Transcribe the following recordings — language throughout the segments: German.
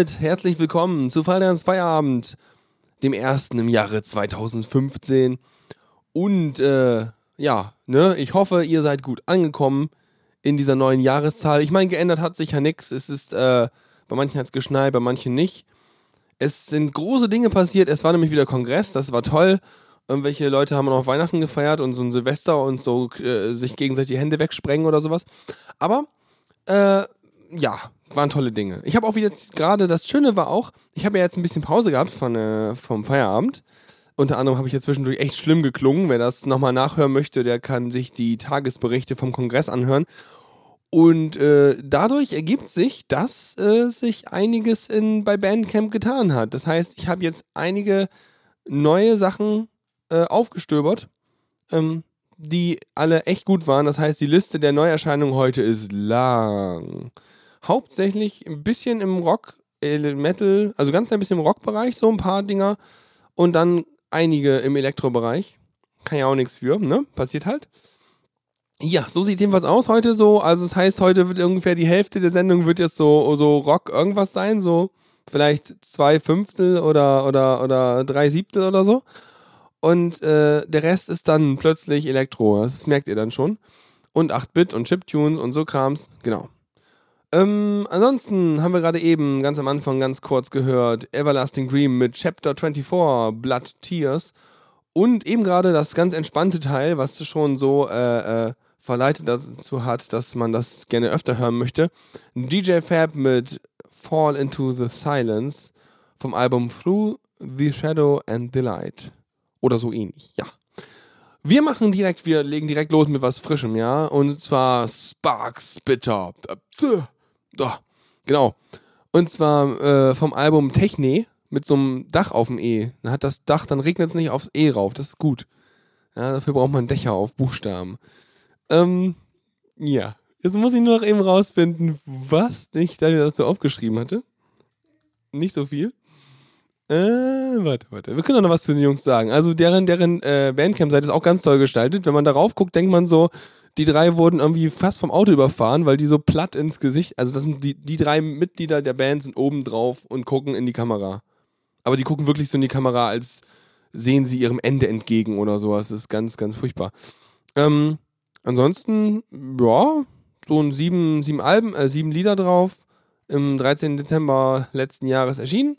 Damit herzlich willkommen zu Fallderns Feierabend, dem ersten im Jahre 2015. Und äh, ja, ne, ich hoffe, ihr seid gut angekommen in dieser neuen Jahreszahl. Ich meine, geändert hat sich ja nichts. Es ist, äh, bei manchen hat es geschneit, bei manchen nicht. Es sind große Dinge passiert. Es war nämlich wieder Kongress, das war toll. Irgendwelche Leute haben noch Weihnachten gefeiert und so ein Silvester und so äh, sich gegenseitig die Hände wegsprengen oder sowas. Aber, äh, ja, waren tolle Dinge. Ich habe auch wieder gerade, das Schöne war auch, ich habe ja jetzt ein bisschen Pause gehabt von, äh, vom Feierabend. Unter anderem habe ich ja zwischendurch echt schlimm geklungen. Wer das nochmal nachhören möchte, der kann sich die Tagesberichte vom Kongress anhören. Und äh, dadurch ergibt sich, dass äh, sich einiges in, bei Bandcamp getan hat. Das heißt, ich habe jetzt einige neue Sachen äh, aufgestöbert, ähm, die alle echt gut waren. Das heißt, die Liste der Neuerscheinungen heute ist lang. Hauptsächlich ein bisschen im Rock, äh, Metal, also ganz ein bisschen im Rockbereich, so ein paar Dinger. Und dann einige im Elektrobereich. Kann ja auch nichts für, ne? Passiert halt. Ja, so sieht jedenfalls aus heute so. Also das heißt, heute wird ungefähr die Hälfte der Sendung wird jetzt so, so Rock irgendwas sein, so vielleicht zwei Fünftel oder, oder, oder drei Siebtel oder so. Und äh, der Rest ist dann plötzlich Elektro. Das merkt ihr dann schon. Und 8-Bit und Chiptunes und so Krams. Genau. Ähm, ansonsten haben wir gerade eben ganz am Anfang ganz kurz gehört Everlasting Dream mit Chapter 24, Blood Tears. Und eben gerade das ganz entspannte Teil, was schon so äh, äh, verleitet dazu hat, dass man das gerne öfter hören möchte. DJ Fab mit Fall into the Silence vom Album Through the Shadow and the Light. Oder so ähnlich, ja. Wir machen direkt, wir legen direkt los mit was Frischem, ja. Und zwar Sparks Bitter. Genau. Und zwar äh, vom Album Techne mit so einem Dach auf dem E. Dann hat das Dach, dann regnet es nicht aufs E rauf. Das ist gut. Ja, dafür braucht man Dächer auf Buchstaben. Ähm, ja. Jetzt muss ich nur noch eben rausfinden, was ich da dazu aufgeschrieben hatte. Nicht so viel. Äh, warte, warte. Wir können doch noch was zu den Jungs sagen. Also deren, deren äh, Bandcamp-Seite ist auch ganz toll gestaltet. Wenn man darauf guckt, denkt man so, die drei wurden irgendwie fast vom Auto überfahren, weil die so platt ins Gesicht, also das sind die, die drei Mitglieder der Band sind oben drauf und gucken in die Kamera. Aber die gucken wirklich so in die Kamera, als sehen sie ihrem Ende entgegen oder sowas. Das ist ganz, ganz furchtbar. Ähm, ansonsten, ja, so ein sieben, sieben Alben, äh, sieben Lieder drauf. Im 13. Dezember letzten Jahres erschienen.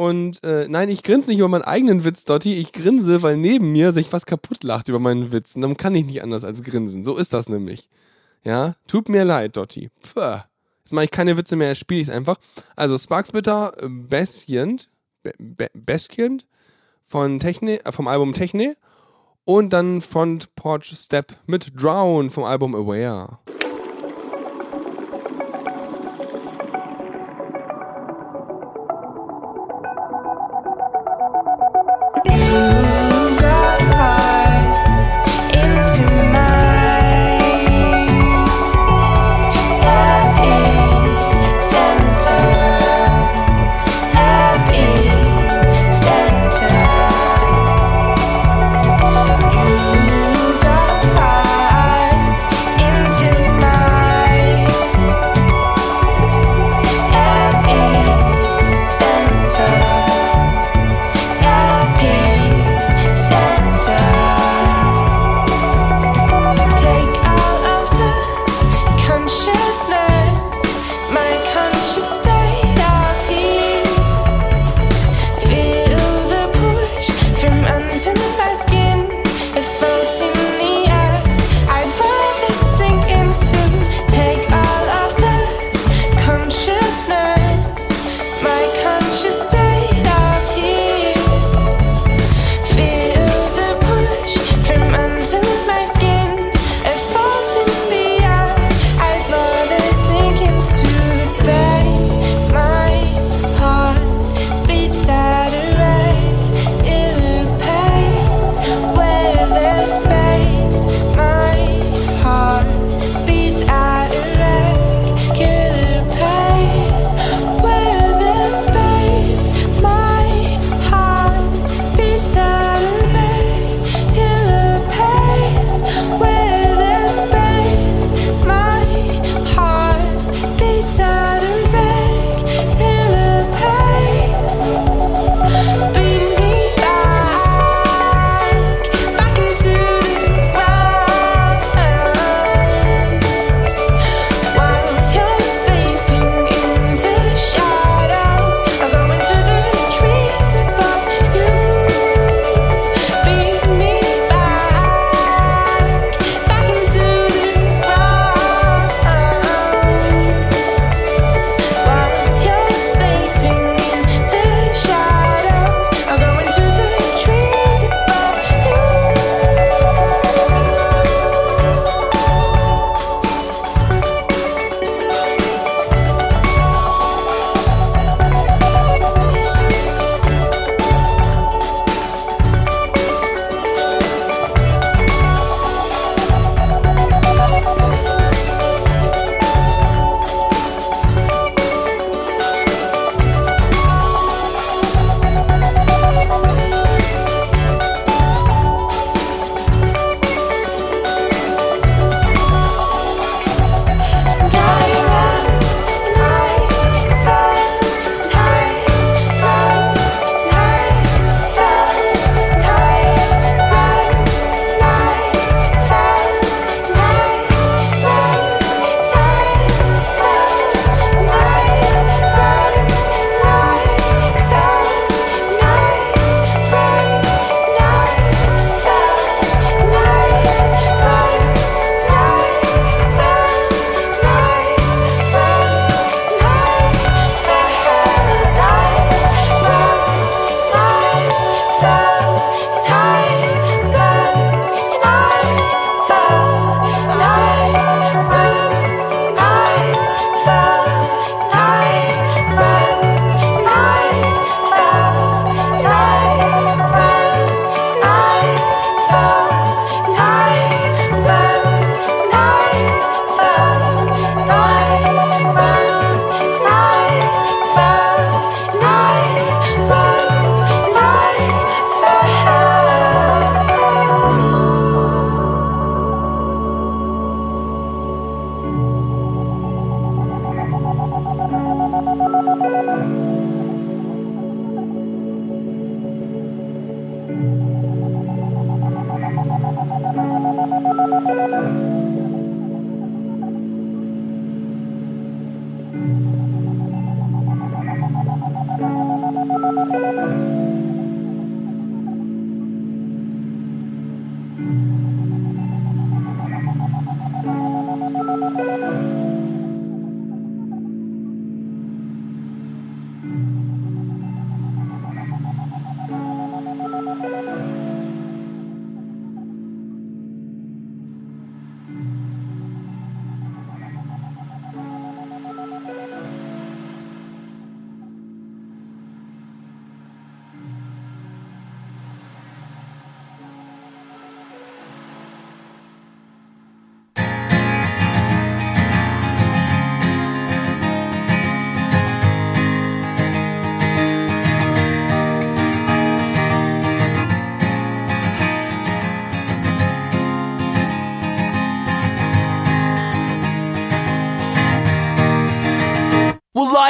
Und äh, nein, ich grinse nicht über meinen eigenen Witz, Dotti. Ich grinse, weil neben mir sich was kaputt lacht über meinen Witz. Und dann kann ich nicht anders als grinsen. So ist das nämlich. Ja, tut mir leid, Dotti. Puh. Jetzt mache ich keine Witze mehr, spiele ich es einfach. Also Sparks Bitter, Beskient, Beskient von Techne, äh, vom Album Techne und dann Front Porch Step mit Drown vom Album Aware.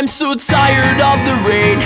I'm so tired of the rain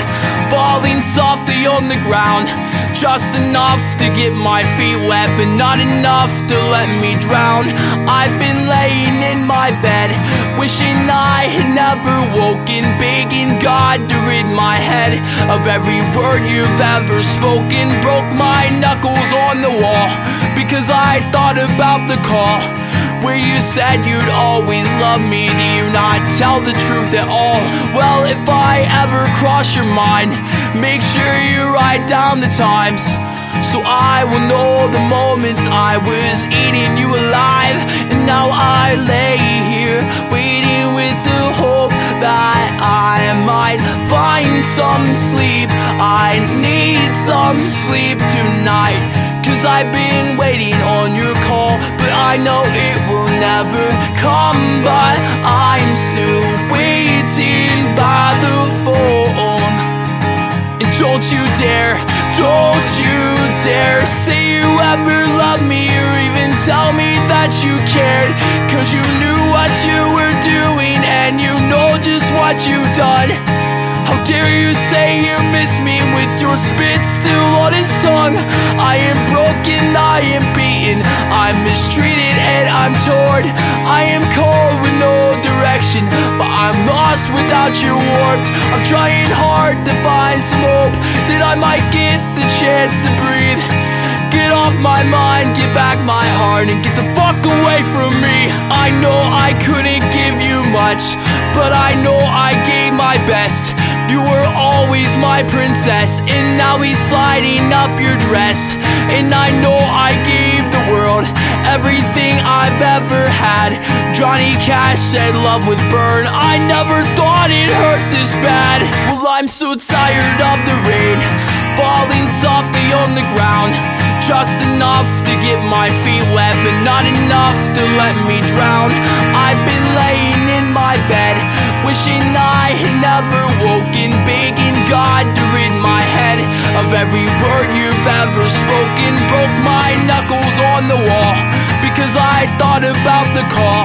falling softly on the ground. Just enough to get my feet wet, but not enough to let me drown. I've been laying in my bed, wishing I had never woken, begging God to rid my head of every word you've ever spoken. Broke my knuckles on the wall because I thought about the call where you said you'd always love me. Do you not tell the truth at all? Well, if I ever cross your mind, make sure you write down the times. So I will know the moments I was eating you alive. And now I lay here waiting with the hope that I might find some sleep. I need some sleep tonight. Cause I've been waiting on your call, I know it will never come. But I'm still waiting by the phone. And don't you dare, don't you dare say you ever loved me or even tell me that you cared. Cause you knew what you were doing and you know just what you've done. How dare you say you miss me with your spit still on his tongue? I am broken, I am beaten, I'm mistreated and I'm torn. I am cold with no direction, but I'm lost without your warmth. I'm trying hard to find some hope that I might get the chance to breathe. Get off my mind, get back my heart, and get the fuck away from me. I know I couldn't give you much, but I know I gave my best. You were always my princess, and now he's sliding up your dress. And I know I gave the world everything I've ever had. Johnny Cash said love would burn. I never thought it hurt this bad. Well, I'm so tired of the rain falling softly on the ground. Just enough to get my feet wet, but not enough to let me drown. I've been laying in my bed, wishing I had never woken, begging God to rid my head of every word you've ever spoken. Broke my knuckles on the wall because I thought about the call.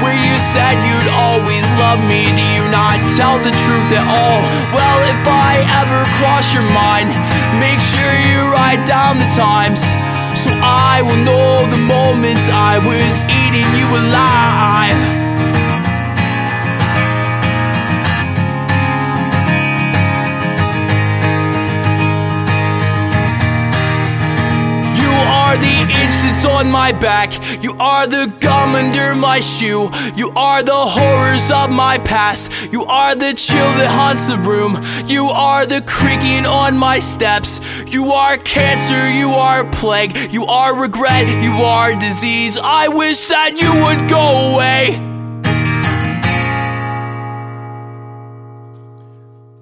Where you said you'd always love me, do you not tell the truth at all? Well, if I ever cross your mind, make sure you write down the times. So I will know the moments I was eating you alive. Are the itch that's on my back. You are the gum under my shoe. You are the horrors of my past. You are the chill that haunts the room. You are the creaking on my steps. You are cancer. You are plague. You are regret. You are disease. I wish that you would go away.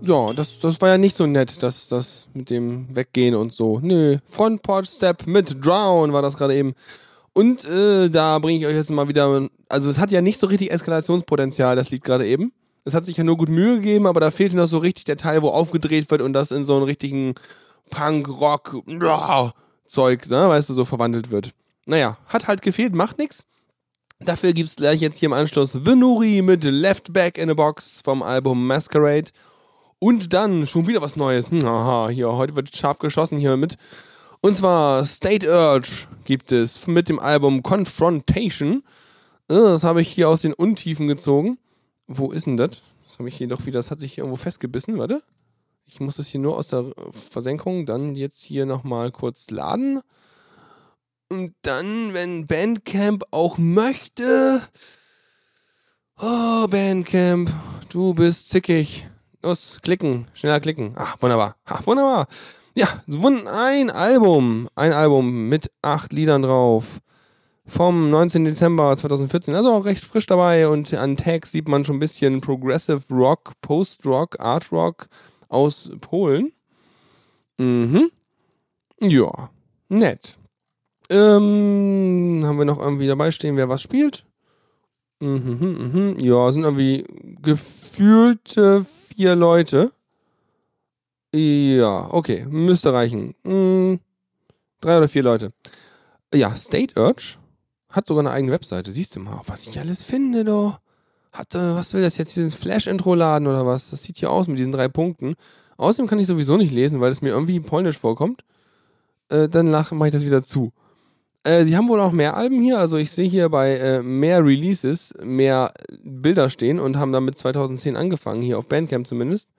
Ja, das, das war ja nicht so nett, dass das mit dem Weggehen und so. Nö, Frontport Step mit Drown war das gerade eben. Und äh, da bringe ich euch jetzt mal wieder. Also, es hat ja nicht so richtig Eskalationspotenzial, das Lied gerade eben. Es hat sich ja nur gut Mühe gegeben, aber da fehlte noch so richtig der Teil, wo aufgedreht wird und das in so einen richtigen Punk-Rock-Zeug, ne, weißt du, so verwandelt wird. Naja, hat halt gefehlt, macht nix. Dafür gibt's gleich jetzt hier im Anschluss The Nuri mit Left Back in a Box vom Album Masquerade. Und dann schon wieder was Neues. Hm, Aha, hier, heute wird scharf geschossen hier mit. Und zwar State Urge gibt es mit dem Album Confrontation. Äh, Das habe ich hier aus den Untiefen gezogen. Wo ist denn das? Das habe ich hier doch wieder, das hat sich hier irgendwo festgebissen. Warte. Ich muss das hier nur aus der Versenkung dann jetzt hier nochmal kurz laden. Und dann, wenn Bandcamp auch möchte. Oh, Bandcamp, du bist zickig. Los, klicken, schneller klicken. Ach, wunderbar. Ach, wunderbar. Ja, ein Album. Ein Album mit acht Liedern drauf. Vom 19. Dezember 2014. Also auch recht frisch dabei. Und an Tags sieht man schon ein bisschen Progressive Rock, Post-Rock, Art Rock aus Polen. Mhm. Ja, nett. Ähm, haben wir noch irgendwie dabei stehen, wer was spielt? Mhm, mhm, mhm. Ja, sind irgendwie gefühlte vier Leute. Ja, okay, müsste reichen. Hm, drei oder vier Leute. Ja, State Urge hat sogar eine eigene Webseite. Siehst du mal, was ich alles finde, doch. Hat, äh, was will das jetzt hier ins Flash-Intro laden oder was? Das sieht hier aus mit diesen drei Punkten. Außerdem kann ich sowieso nicht lesen, weil es mir irgendwie polnisch vorkommt. Äh, dann mache ich das wieder zu. Äh, sie haben wohl auch mehr Alben hier. Also ich sehe hier bei äh, mehr Releases mehr Bilder stehen und haben damit 2010 angefangen, hier auf Bandcamp zumindest.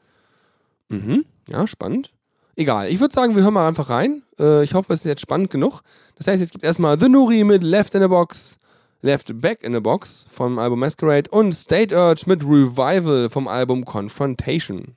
Mhm, ja, spannend. Egal, ich würde sagen, wir hören mal einfach rein. Äh, ich hoffe, es ist jetzt spannend genug. Das heißt, jetzt gibt erstmal The Nuri mit Left in a Box, Left Back in a Box vom Album Masquerade und State Urge mit Revival vom Album Confrontation.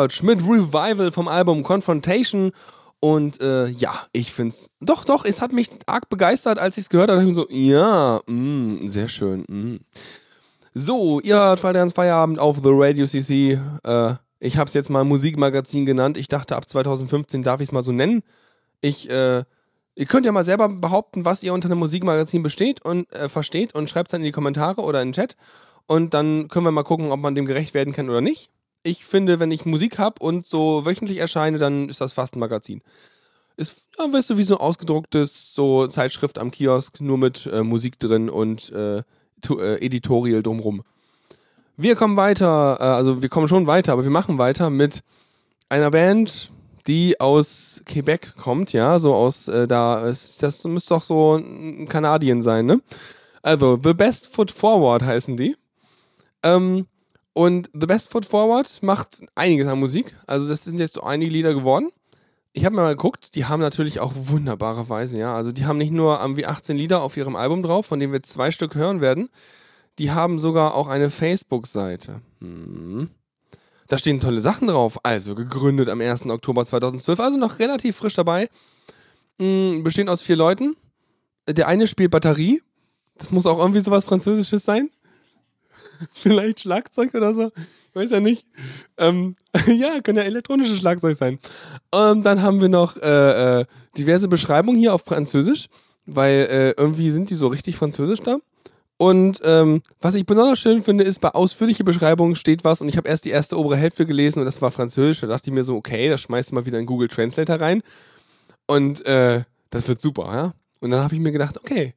Urge mit Revival vom Album Confrontation. Und äh, ja, ich find's. Doch, doch, es hat mich arg begeistert, als ich es gehört habe. Ich so, ja, mh, sehr schön. Mh. So, ihr hört Freitags Feierabend auf The Radio CC. Äh, ich es jetzt mal Musikmagazin genannt. Ich dachte, ab 2015 darf ich es mal so nennen. Ich, äh, ihr könnt ja mal selber behaupten, was ihr unter einem Musikmagazin besteht und äh, versteht und schreibt es dann in die Kommentare oder in den Chat. Und dann können wir mal gucken, ob man dem gerecht werden kann oder nicht ich finde, wenn ich Musik habe und so wöchentlich erscheine, dann ist das fast ein Magazin. Ist, ja, weißt du, wie so ein ausgedrucktes so Zeitschrift am Kiosk, nur mit äh, Musik drin und äh, äh, Editorial drumrum. Wir kommen weiter, äh, also wir kommen schon weiter, aber wir machen weiter mit einer Band, die aus Quebec kommt, ja, so aus äh, da, das müsste doch so ein Kanadien sein, ne? Also, The Best Foot Forward heißen die. Ähm, und The Best Foot Forward macht einiges an Musik. Also, das sind jetzt so einige Lieder geworden. Ich habe mir mal geguckt, die haben natürlich auch wunderbare Weise, ja. Also, die haben nicht nur irgendwie 18 Lieder auf ihrem Album drauf, von denen wir zwei Stück hören werden. Die haben sogar auch eine Facebook-Seite. Hm. Da stehen tolle Sachen drauf. Also, gegründet am 1. Oktober 2012, also noch relativ frisch dabei. Hm, bestehen aus vier Leuten. Der eine spielt Batterie. Das muss auch irgendwie sowas Französisches sein. Vielleicht Schlagzeug oder so. Ich weiß ja nicht. Ähm, ja, können ja elektronische Schlagzeug sein. Und dann haben wir noch äh, äh, diverse Beschreibungen hier auf Französisch, weil äh, irgendwie sind die so richtig französisch da. Und ähm, was ich besonders schön finde, ist, bei ausführliche Beschreibungen steht was und ich habe erst die erste obere Hälfte gelesen und das war Französisch. Da dachte ich mir so, okay, das schmeißt du mal wieder in Google Translator rein. Und äh, das wird super, ja. Und dann habe ich mir gedacht, okay.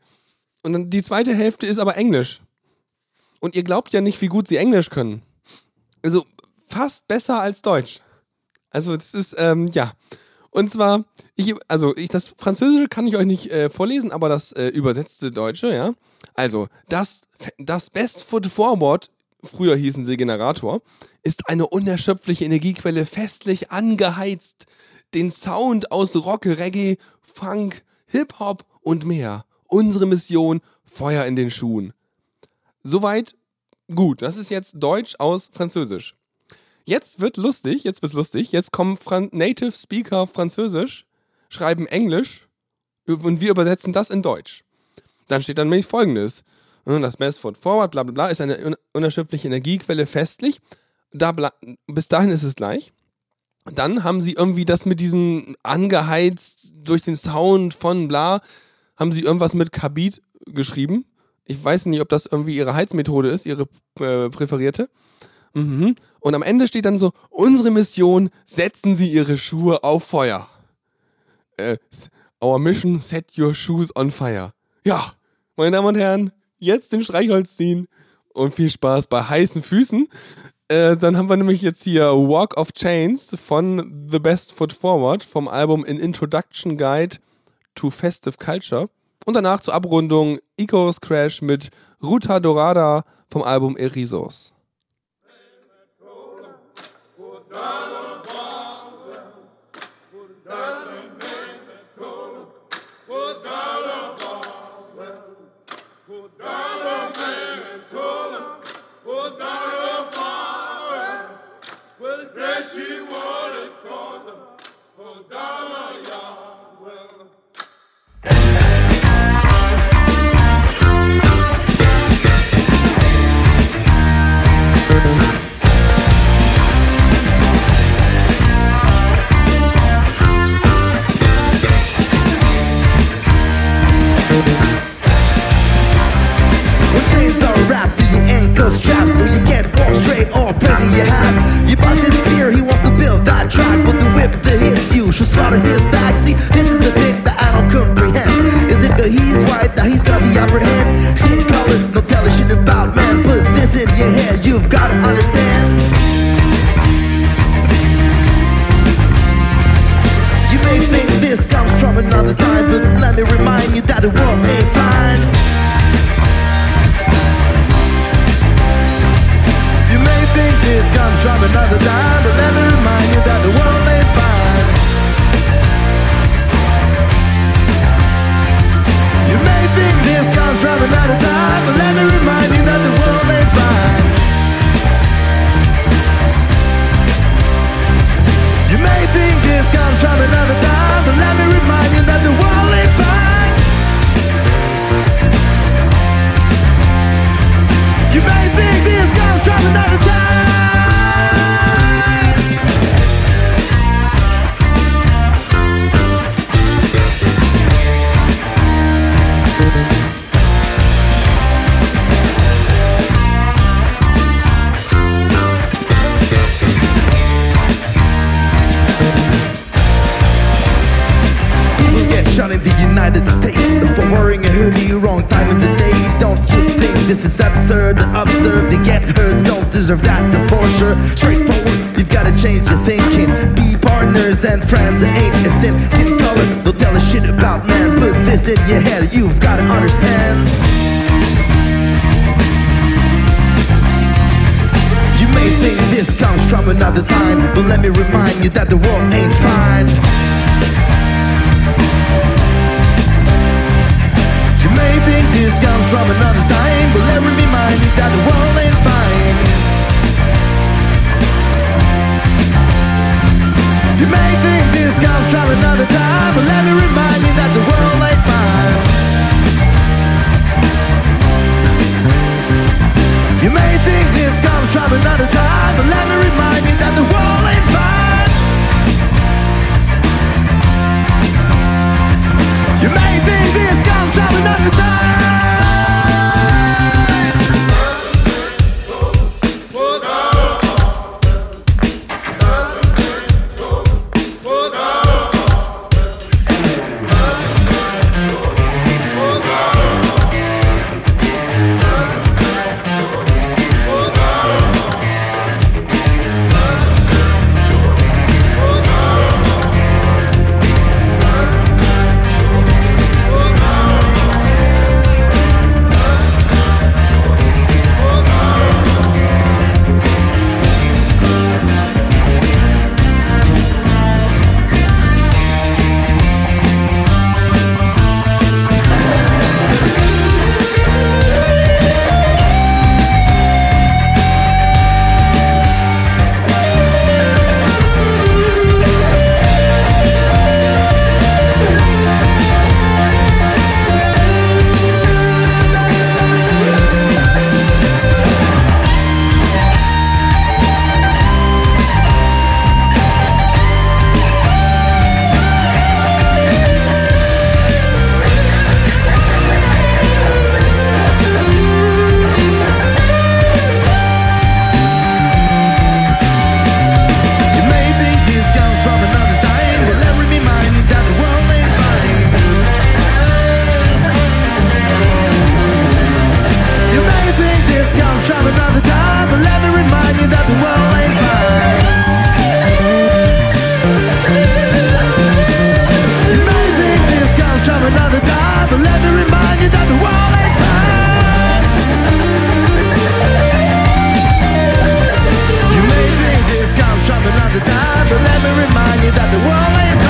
Und dann die zweite Hälfte ist aber Englisch. Und ihr glaubt ja nicht, wie gut sie Englisch können. Also fast besser als Deutsch. Also das ist, ähm, ja. Und zwar, ich, also ich, das Französische kann ich euch nicht äh, vorlesen, aber das äh, übersetzte Deutsche, ja. Also, das, das Best Foot Forward, früher hießen sie Generator, ist eine unerschöpfliche Energiequelle, festlich angeheizt, den Sound aus Rock, Reggae, Funk, Hip-Hop und mehr. Unsere Mission, Feuer in den Schuhen. Soweit gut. Das ist jetzt Deutsch aus Französisch. Jetzt wird lustig, jetzt wird's lustig. Jetzt kommen Fran Native Speaker Französisch, schreiben Englisch und wir übersetzen das in Deutsch. Dann steht dann nämlich folgendes. Hm, das Best Foot Forward, bla bla bla, ist eine unerschöpfliche Energiequelle festlich. Da bis dahin ist es gleich. Dann haben sie irgendwie das mit diesem angeheizt durch den Sound von bla, haben sie irgendwas mit Kabit geschrieben ich weiß nicht, ob das irgendwie ihre Heizmethode ist, ihre äh, präferierte. Mhm. Und am Ende steht dann so: Unsere Mission, setzen Sie Ihre Schuhe auf Feuer. Äh, our mission, set your shoes on fire. Ja, meine Damen und Herren, jetzt den Streichholz ziehen und viel Spaß bei heißen Füßen. Äh, dann haben wir nämlich jetzt hier Walk of Chains von The Best Foot Forward vom Album An Introduction Guide to Festive Culture. Und danach zur Abrundung Icarus Crash mit Ruta Dorada vom Album Erizos. Cause so you can't walk straight or prison you have. You bust his fear. he wants to build that track But the whip that hits you should slaughter his back See, this is the thing that I don't comprehend Is it cause he's white that he's got the upper hand? Shit color, no a shit about man Put this in your head, you've gotta understand You may think this comes from another time But let me remind you that the world ain't fine This comes from another time, but let me But let me remind you that the world is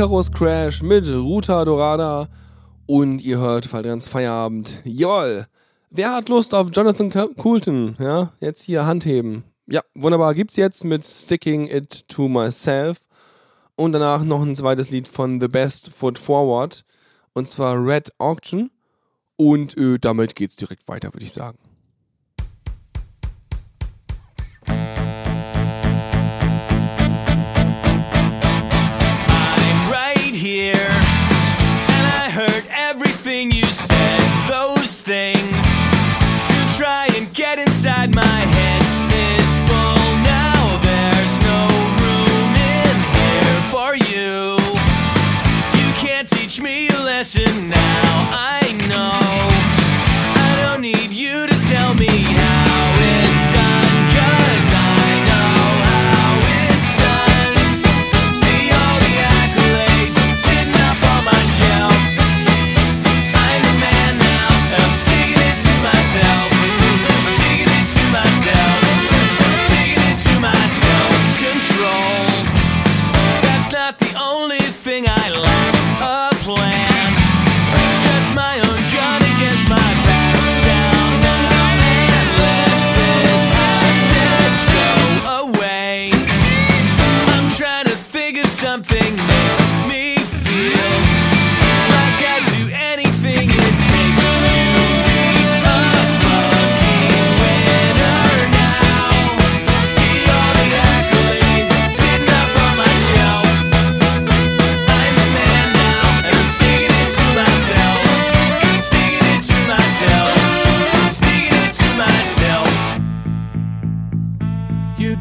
Icarus Crash mit Ruta Dorada und ihr hört Fadrians Feierabend. Jawoll! Wer hat Lust auf Jonathan Coulton? Ja, jetzt hier Hand heben. Ja, wunderbar. Gibt's jetzt mit Sticking It to Myself. Und danach noch ein zweites Lied von The Best Foot Forward. Und zwar Red Auction. Und äh, damit geht's direkt weiter, würde ich sagen. Thing.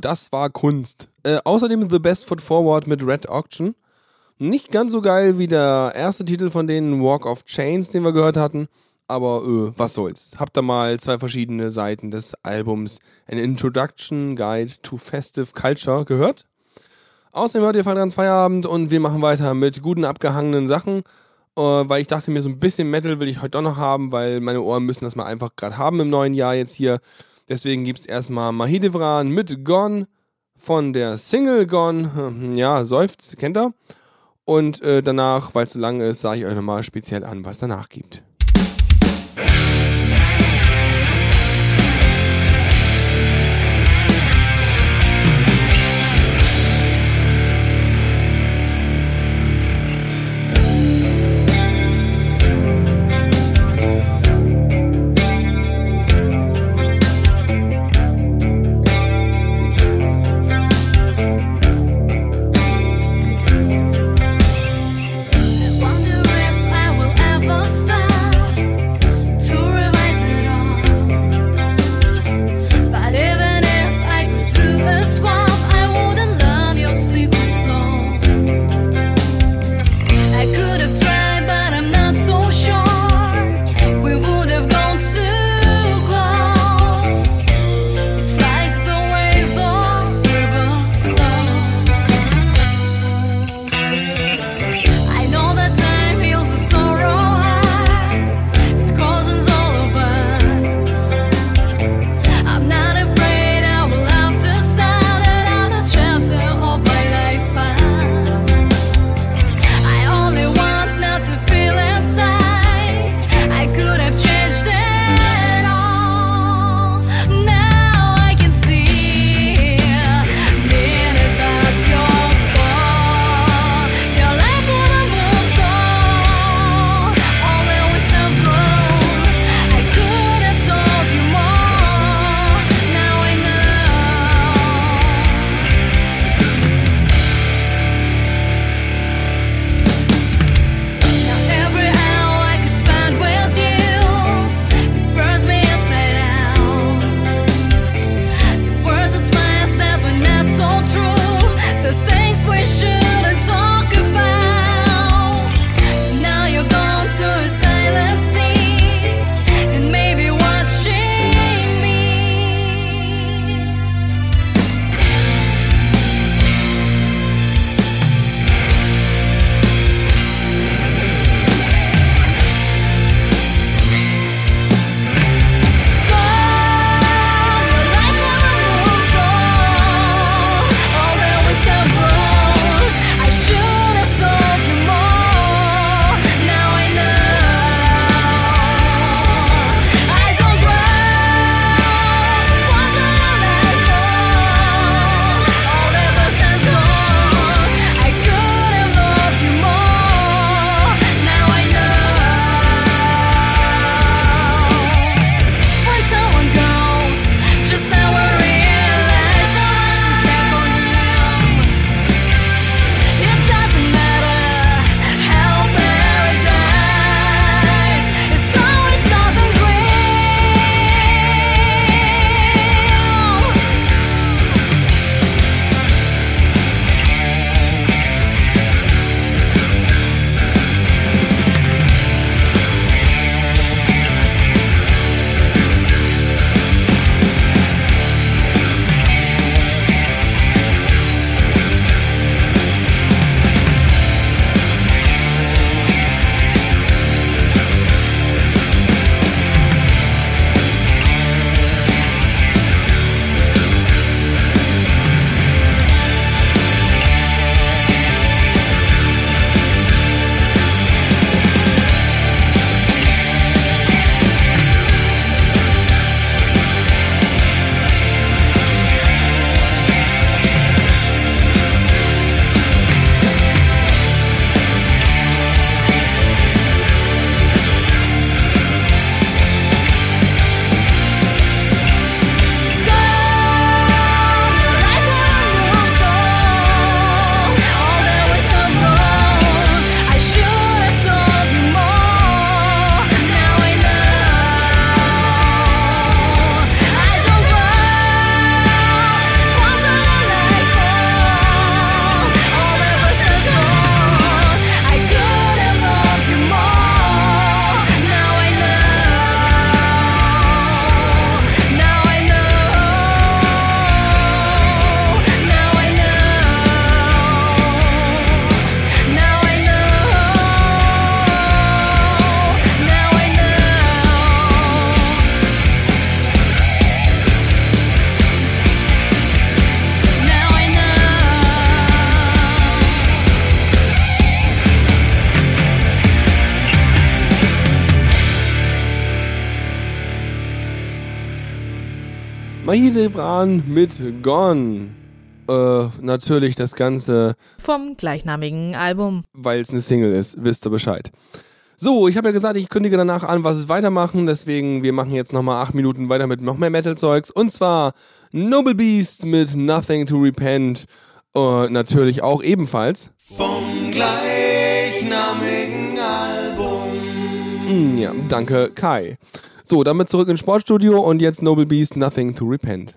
Das war Kunst. Äh, außerdem The Best Foot Forward mit Red Auction. Nicht ganz so geil wie der erste Titel von denen, Walk of Chains, den wir gehört hatten. Aber äh, was soll's. Habt ihr mal zwei verschiedene Seiten des Albums An Introduction Guide to Festive Culture gehört? Außerdem hört ihr Feierabend Feierabend und wir machen weiter mit guten abgehangenen Sachen. Äh, weil ich dachte mir, so ein bisschen Metal will ich heute doch noch haben, weil meine Ohren müssen das mal einfach gerade haben im neuen Jahr jetzt hier. Deswegen gibt es erstmal Mahidevran mit Gone von der Single Gone. Hm, ja, seufzt, kennt ihr? Und äh, danach, weil es zu lang ist, sage ich euch nochmal speziell an, was danach gibt. Cerebran mit Gone. Äh, natürlich das Ganze. Vom gleichnamigen Album. Weil es eine Single ist, wisst ihr Bescheid. So, ich habe ja gesagt, ich kündige danach an, was es weitermachen. Deswegen, wir machen jetzt nochmal acht Minuten weiter mit noch mehr Metal-Zeugs. Und zwar Noble Beast mit Nothing to Repent. Äh, natürlich auch ebenfalls. Vom gleichnamigen Album. Mm, ja, danke, Kai. So, damit zurück ins Sportstudio und jetzt Noble Beast, Nothing to Repent.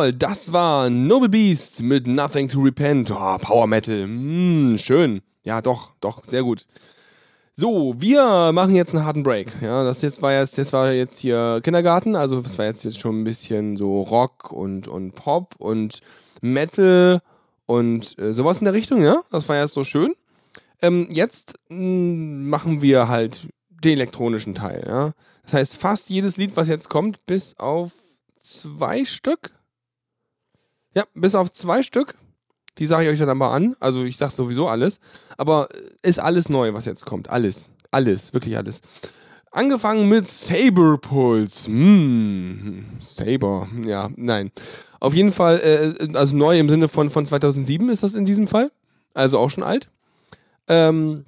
Jawohl, das war Noble Beast mit Nothing to Repent. Oh, Power Metal. Mm, schön. Ja, doch, doch, sehr gut. So, wir machen jetzt einen harten Break. Ja, das jetzt war jetzt, jetzt war jetzt hier Kindergarten, also das war jetzt, jetzt schon ein bisschen so Rock und, und Pop und Metal und äh, sowas in der Richtung, ja. Das war jetzt so schön. Ähm, jetzt mh, machen wir halt den elektronischen Teil, ja. Das heißt, fast jedes Lied, was jetzt kommt, bis auf zwei Stück. Ja, bis auf zwei Stück. Die sage ich euch dann aber an. Also ich sage sowieso alles. Aber ist alles neu, was jetzt kommt. Alles. Alles. Wirklich alles. Angefangen mit Saber Pulse. Hm, Saber. Ja, nein. Auf jeden Fall, äh, also neu im Sinne von, von 2007 ist das in diesem Fall. Also auch schon alt. Ähm,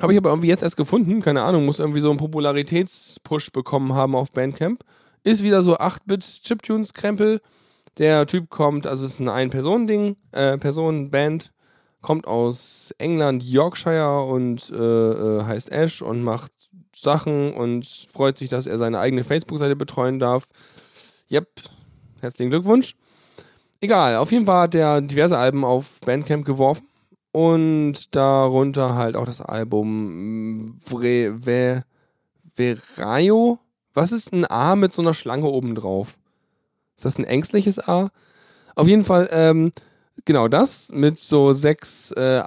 habe ich aber irgendwie jetzt erst gefunden. Keine Ahnung, muss irgendwie so einen Popularitätspush bekommen haben auf Bandcamp. Ist wieder so 8-Bit-Chiptunes-Krempel. Der Typ kommt, also es ist ein Ein-Personen-Ding, äh, Personen-Band, kommt aus England, Yorkshire und äh, äh, heißt Ash und macht Sachen und freut sich, dass er seine eigene Facebook-Seite betreuen darf. Yep, herzlichen Glückwunsch. Egal, auf jeden Fall hat er diverse Alben auf Bandcamp geworfen und darunter halt auch das Album Vre, Ve, Verayo. Was ist ein A mit so einer Schlange oben drauf? Ist das ein ängstliches A? Auf jeden Fall, ähm, genau das mit so sechs äh,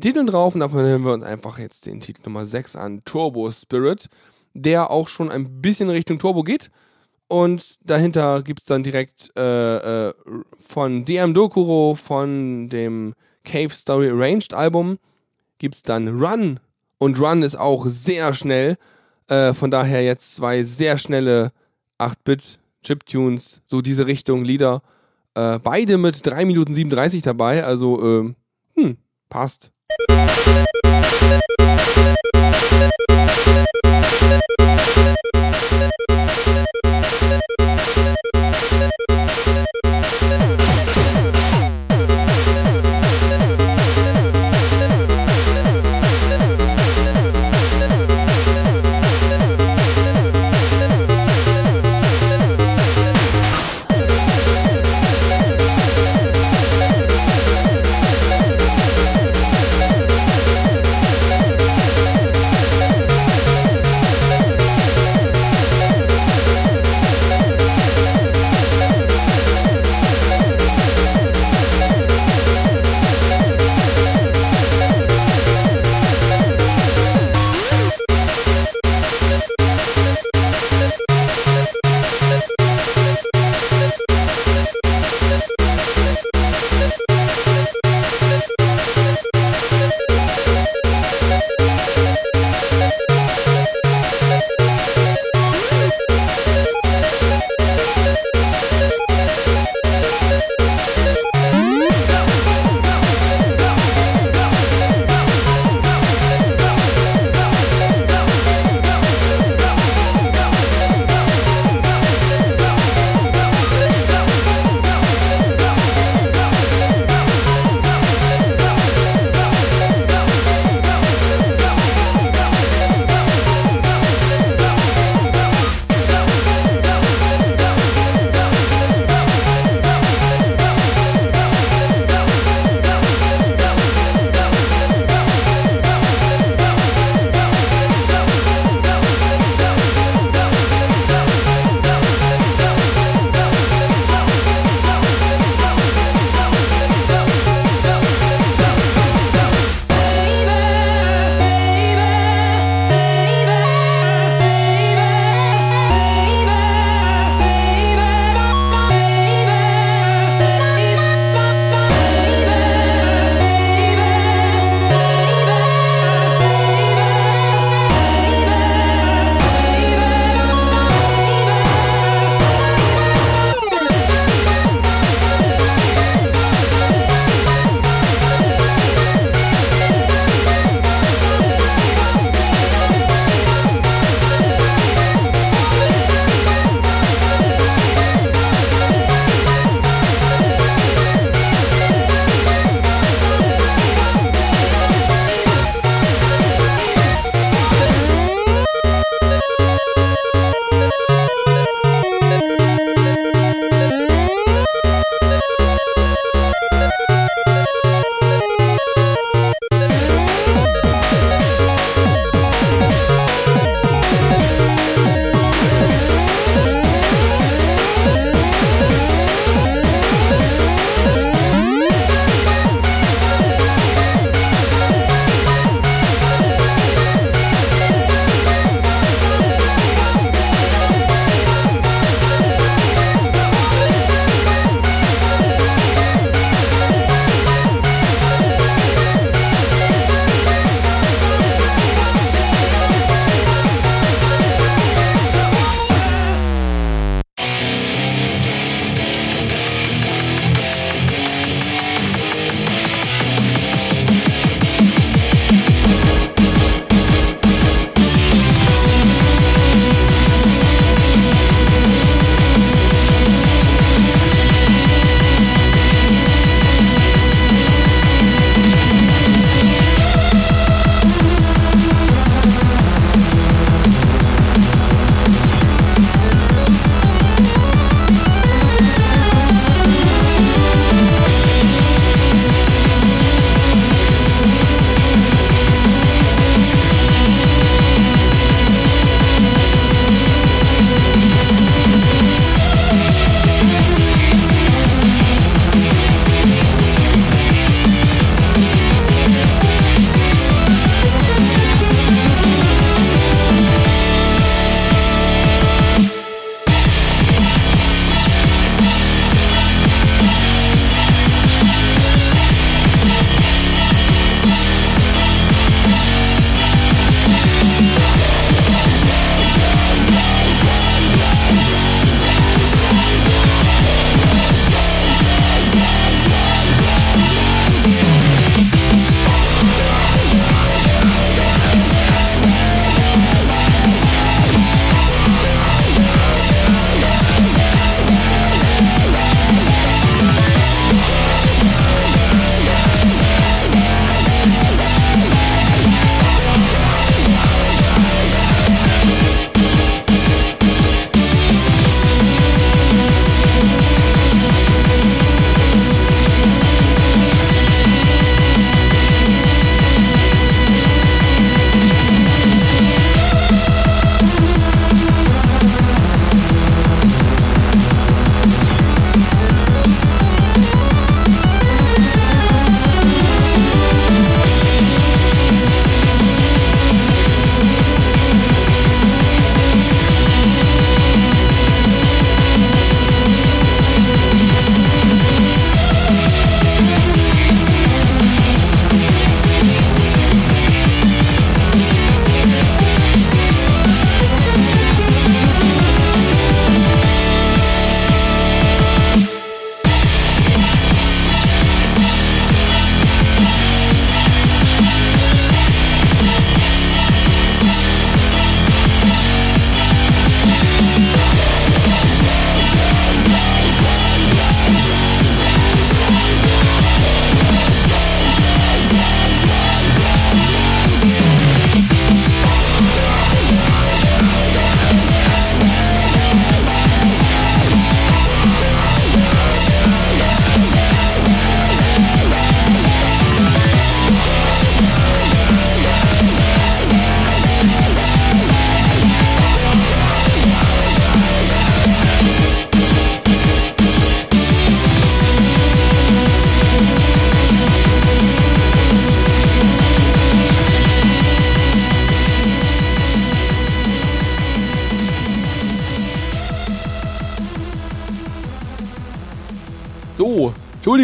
Titeln drauf und davon hören wir uns einfach jetzt den Titel Nummer 6 an, Turbo Spirit, der auch schon ein bisschen Richtung Turbo geht. Und dahinter gibt es dann direkt äh, äh, von DM Dokuro, von dem Cave Story Arranged Album, gibt es dann Run. Und Run ist auch sehr schnell. Äh, von daher jetzt zwei sehr schnelle 8-Bit Chiptunes, so diese Richtung Lieder. Äh, beide mit 3 Minuten 37 dabei, also äh, hm, passt. Musik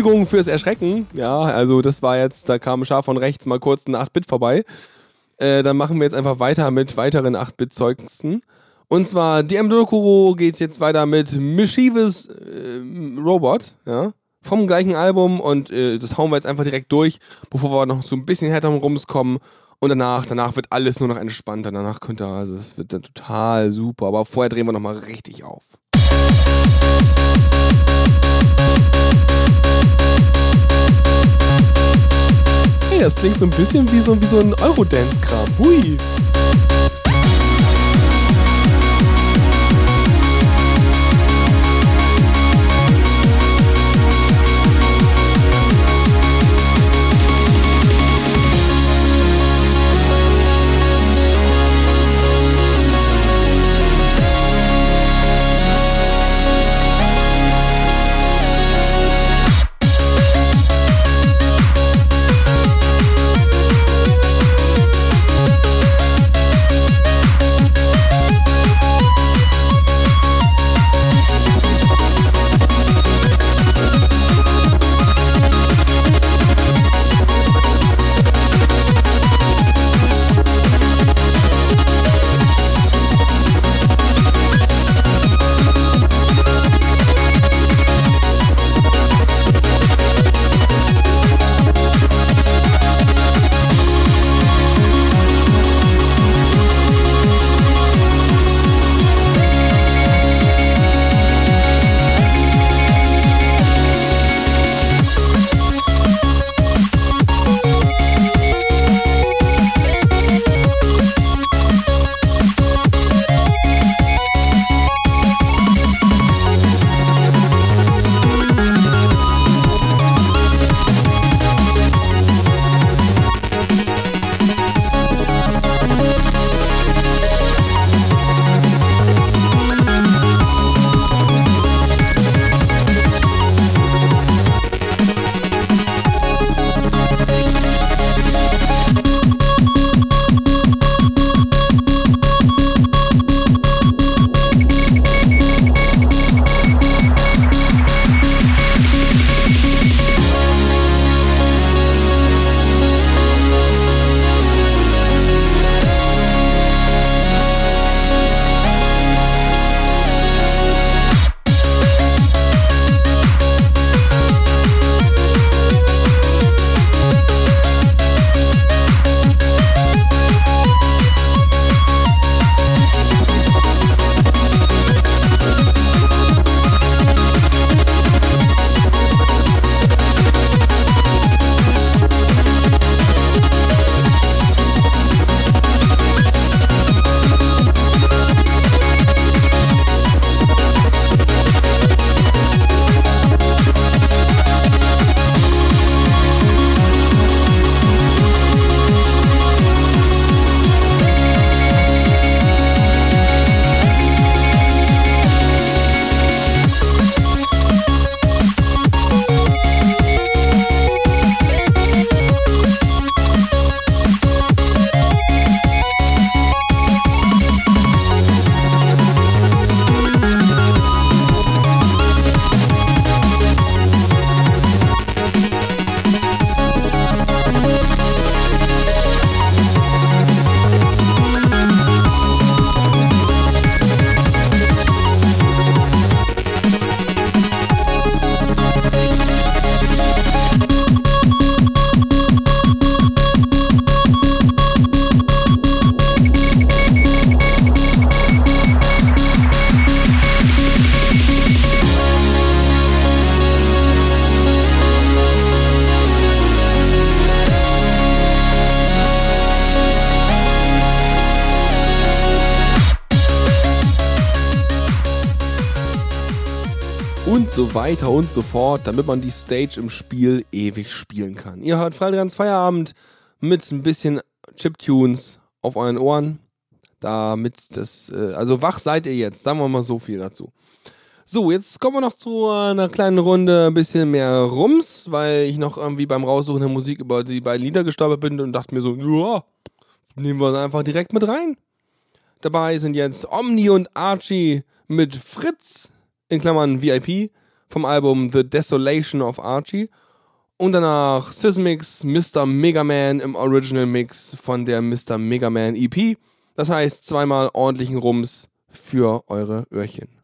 Entschuldigung fürs Erschrecken. Ja, also das war jetzt, da kam scharf von rechts mal kurz ein 8-Bit vorbei. Äh, dann machen wir jetzt einfach weiter mit weiteren 8-Bit-Zeugnissen. Und zwar DM Dokuro geht jetzt weiter mit Mischievous äh, Robot, ja, vom gleichen Album und äh, das hauen wir jetzt einfach direkt durch, bevor wir noch so ein bisschen härter rums kommen. Und danach, danach wird alles nur noch entspannter. Danach könnt ihr, also es wird dann total super. Aber vorher drehen wir nochmal richtig auf. Hey, das klingt so ein bisschen wie so, wie so ein Eurodance-Kram. Hui. So weiter und so fort, damit man die Stage im Spiel ewig spielen kann. Ihr hört Freitags Feierabend mit ein bisschen Chiptunes auf euren Ohren. Damit das, äh, also wach seid ihr jetzt, sagen wir mal so viel dazu. So, jetzt kommen wir noch zu einer kleinen Runde, ein bisschen mehr Rums, weil ich noch irgendwie beim Raussuchen der Musik über die beiden Lieder gestolpert bin und dachte mir so, ja, nehmen wir einfach direkt mit rein. Dabei sind jetzt Omni und Archie mit Fritz, in Klammern VIP, vom Album The Desolation of Archie. Und danach Sysmix Mr. Mega Man im Original Mix von der Mr. Mega Man EP. Das heißt zweimal ordentlichen Rums für eure Öhrchen.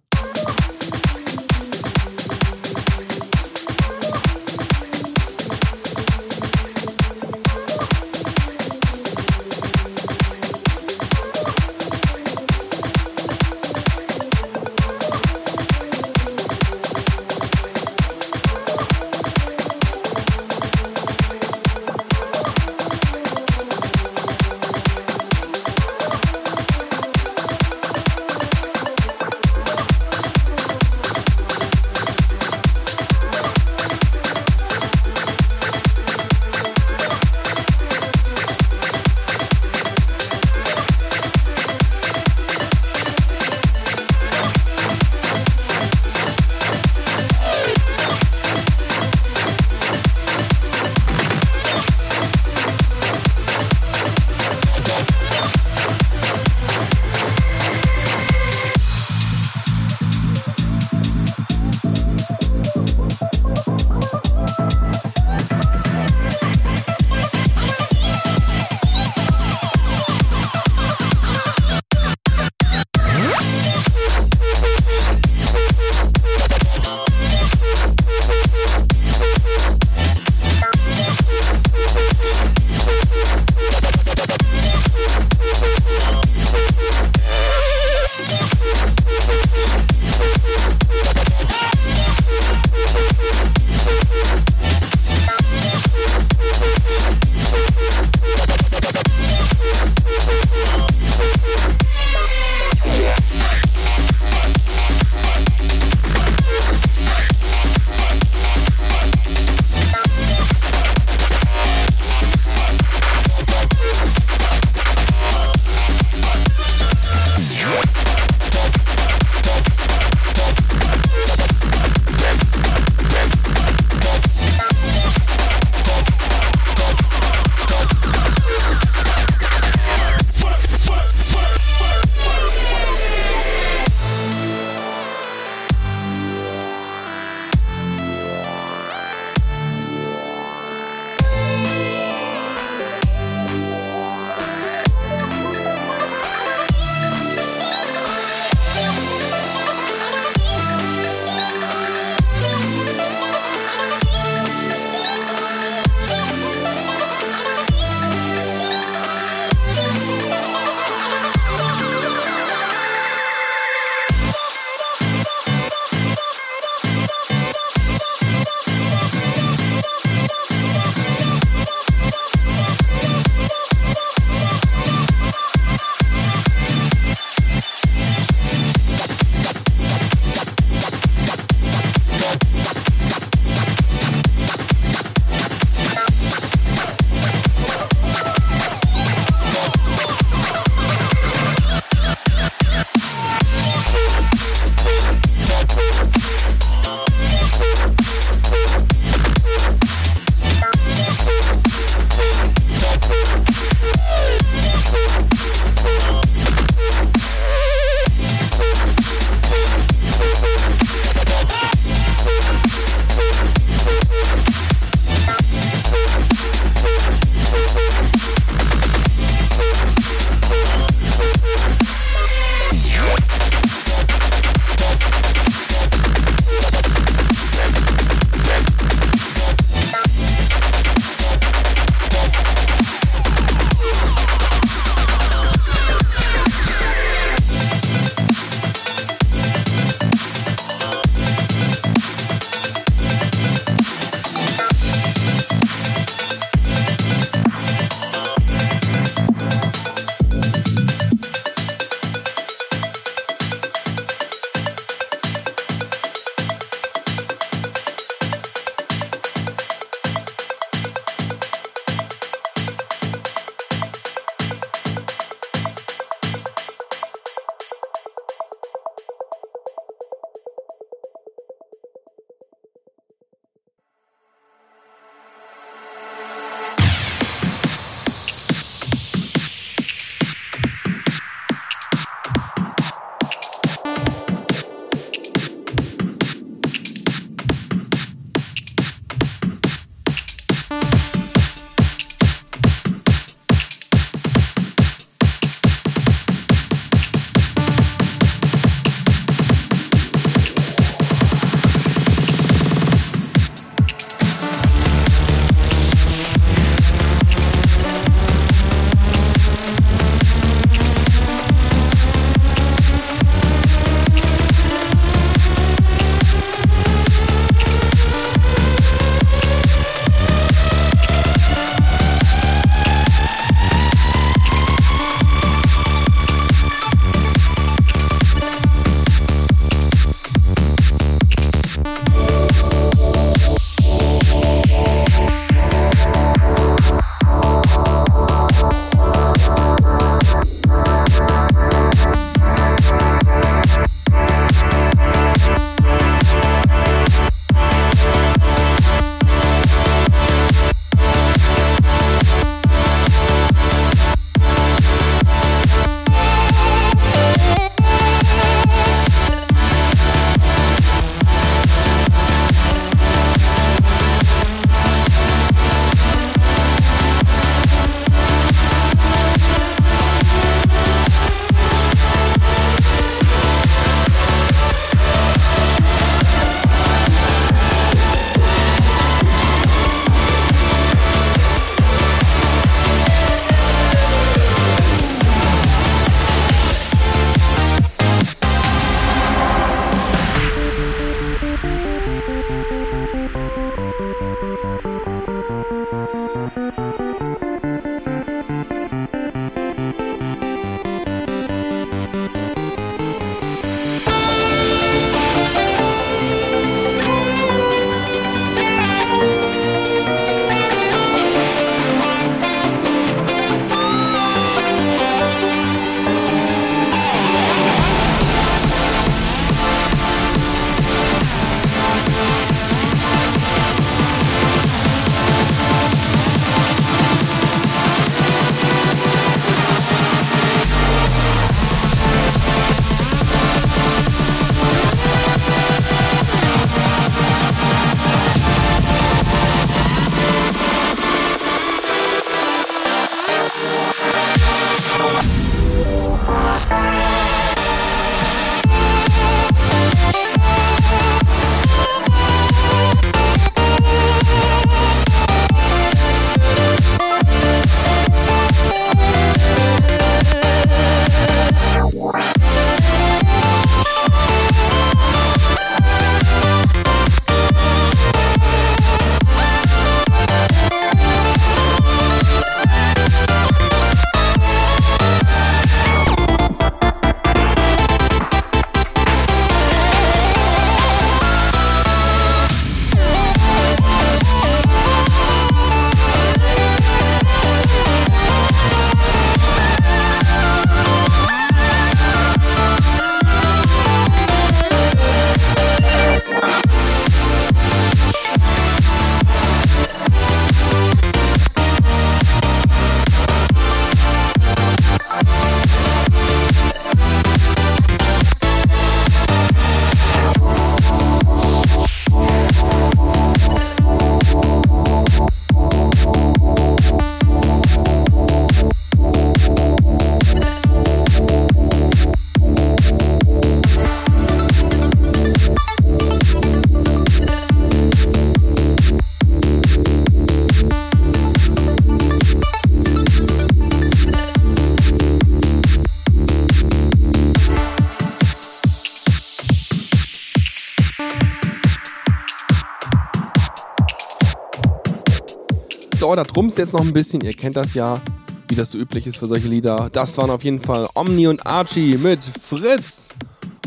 So, da trumpft jetzt noch ein bisschen. Ihr kennt das ja, wie das so üblich ist für solche Lieder. Das waren auf jeden Fall Omni und Archie mit Fritz.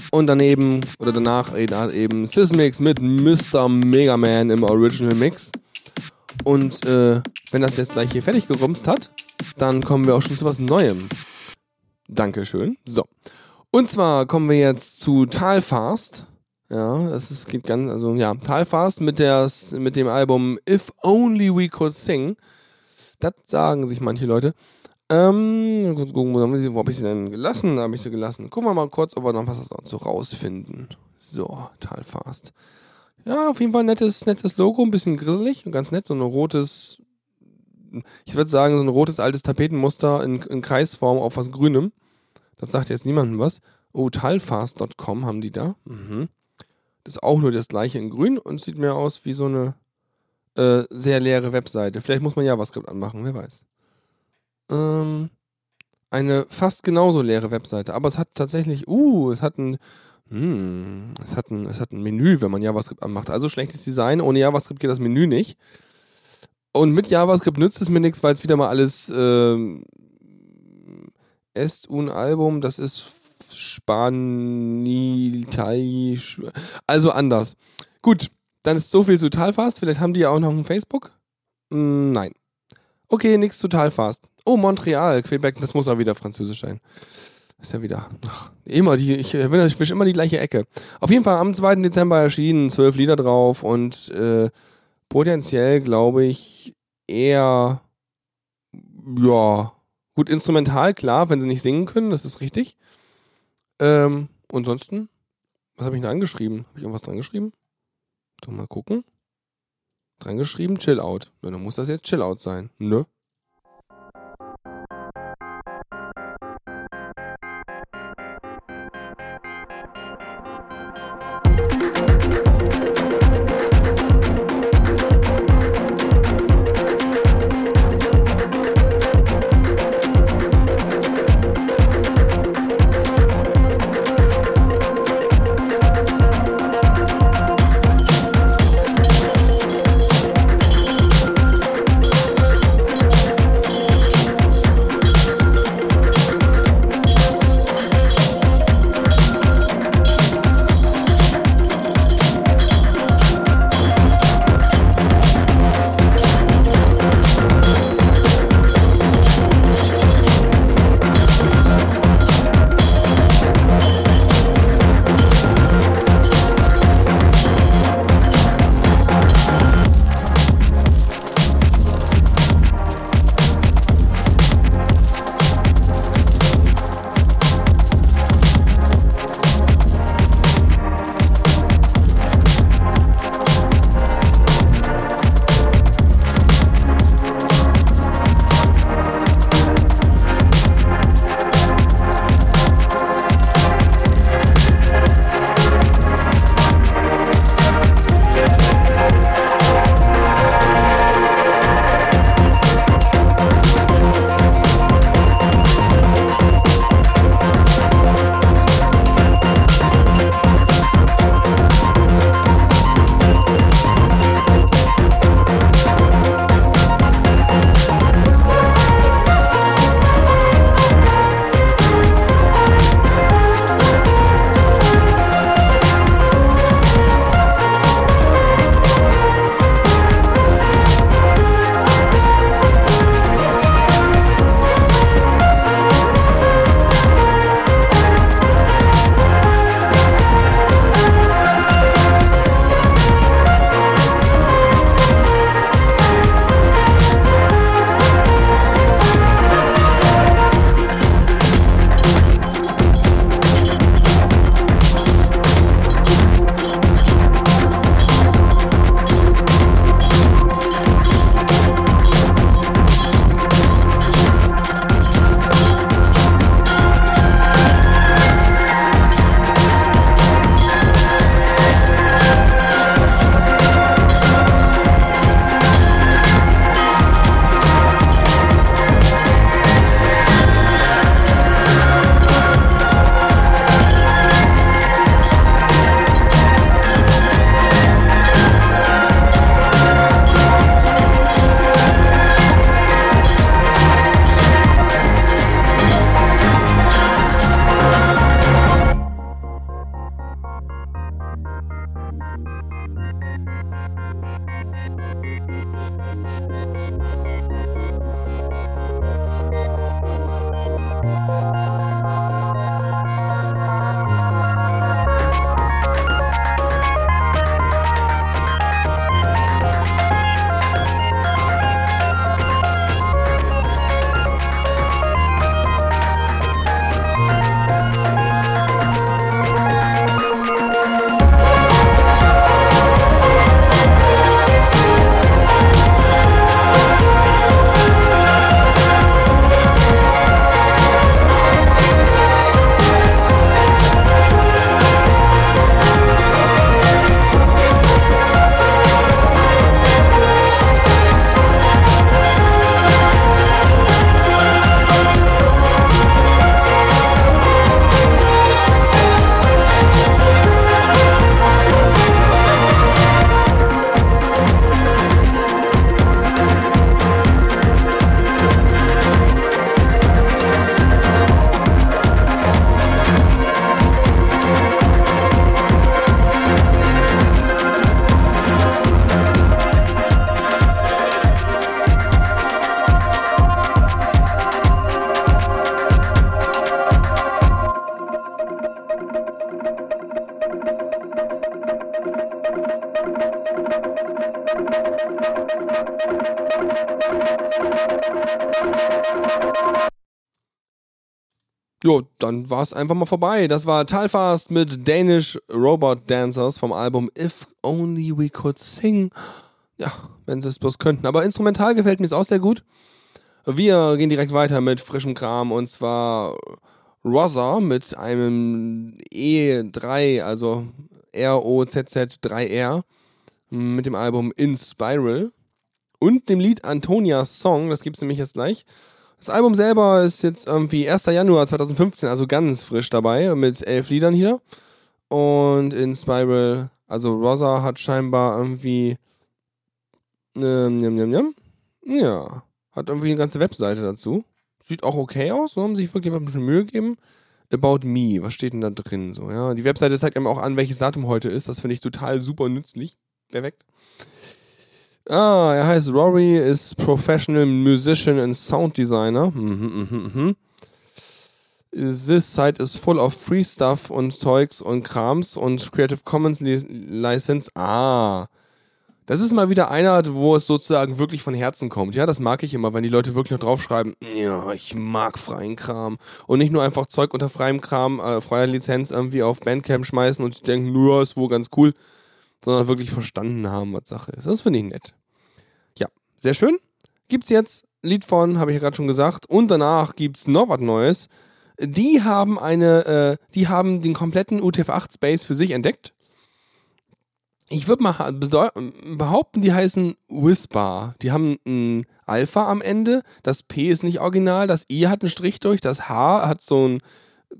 Und daneben oder danach eben Sysmix mit Mr. Mega Man im Original Mix. Und äh, wenn das jetzt gleich hier fertig gerumst hat, dann kommen wir auch schon zu was Neuem. Dankeschön. So. Und zwar kommen wir jetzt zu Talfast. Ja, es ist, geht ganz, also ja, Talfast mit, mit dem Album If Only We Could Sing. Das sagen sich manche Leute. Ähm, kurz gucken, wo habe ich sie denn gelassen? Da habe ich sie gelassen. Gucken wir mal kurz, ob wir noch was so rausfinden. So, Talfast. Ja, auf jeden Fall nettes, nettes Logo, ein bisschen grisselig und ganz nett. So ein rotes, ich würde sagen, so ein rotes altes Tapetenmuster in, in Kreisform auf was Grünem. Das sagt jetzt niemandem was. Oh, talfast.com haben die da. Mhm. Das ist auch nur das gleiche in grün und sieht mehr aus wie so eine äh, sehr leere Webseite. Vielleicht muss man JavaScript anmachen, wer weiß. Ähm, eine fast genauso leere Webseite, aber es hat tatsächlich, uh, es hat ein, hm, es hat ein, es hat ein Menü, wenn man JavaScript anmacht. Also schlechtes Design, ohne JavaScript geht das Menü nicht. Und mit JavaScript nützt es mir nichts, weil es wieder mal alles ähm, ist un Album, das ist Spanitei, also anders. Gut, dann ist so viel zu Talfast. Vielleicht haben die ja auch noch ein Facebook? Hm, nein. Okay, nichts zu Talfast. Oh, Montreal, Quebec, das muss auch wieder französisch sein. Ist ja wieder ach, immer die, ich, ich wisch immer die gleiche Ecke. Auf jeden Fall am 2. Dezember erschienen zwölf Lieder drauf und äh, potenziell glaube ich eher ja gut instrumental klar, wenn sie nicht singen können, das ist richtig. Ähm, ansonsten, was habe ich denn angeschrieben? Habe ich irgendwas dran geschrieben? Doch mal gucken. Dran geschrieben, Chill Out. Ja, dann muss das jetzt Chill Out sein, ne? War es einfach mal vorbei. Das war Talfast mit Danish Robot Dancers vom Album If Only We Could Sing. Ja, wenn sie es bloß könnten. Aber instrumental gefällt mir es auch sehr gut. Wir gehen direkt weiter mit frischem Kram und zwar Rosa mit einem E3, also R-O-Z-Z-3-R mit dem Album In Spiral und dem Lied Antonias Song, das gibt es nämlich jetzt gleich. Das Album selber ist jetzt irgendwie 1. Januar 2015, also ganz frisch dabei, mit elf Liedern hier. Und in Spiral, also Rosa hat scheinbar irgendwie. Ähm, jam, jam, jam. Ja, hat irgendwie eine ganze Webseite dazu. Sieht auch okay aus, so haben sich wirklich ein bisschen Mühe gegeben. About Me, was steht denn da drin? So, ja. Die Webseite zeigt einem auch an, welches Datum heute ist. Das finde ich total super nützlich. Perfekt. Ah, er heißt Rory, ist Professional Musician and Sound Designer. Mhm, mhm, mhm. This site is full of free stuff und Zeugs und Krams und Creative Commons License. Ah. Das ist mal wieder einer, wo es sozusagen wirklich von Herzen kommt. Ja, das mag ich immer, wenn die Leute wirklich noch draufschreiben, ja, ich mag freien Kram. Und nicht nur einfach Zeug unter freiem Kram, äh, freier Lizenz irgendwie auf Bandcamp schmeißen und denken, nur ist wohl ganz cool sondern wirklich verstanden haben, was Sache ist. Das finde ich nett. Sehr schön. Gibt's jetzt Lied von, habe ich ja gerade schon gesagt, und danach gibt's noch was Neues. Die haben eine, äh, die haben den kompletten UTF-8 Space für sich entdeckt. Ich würde mal behaupten, die heißen Whisper. Die haben ein Alpha am Ende. Das P ist nicht original. Das I hat einen Strich durch. Das H hat so ein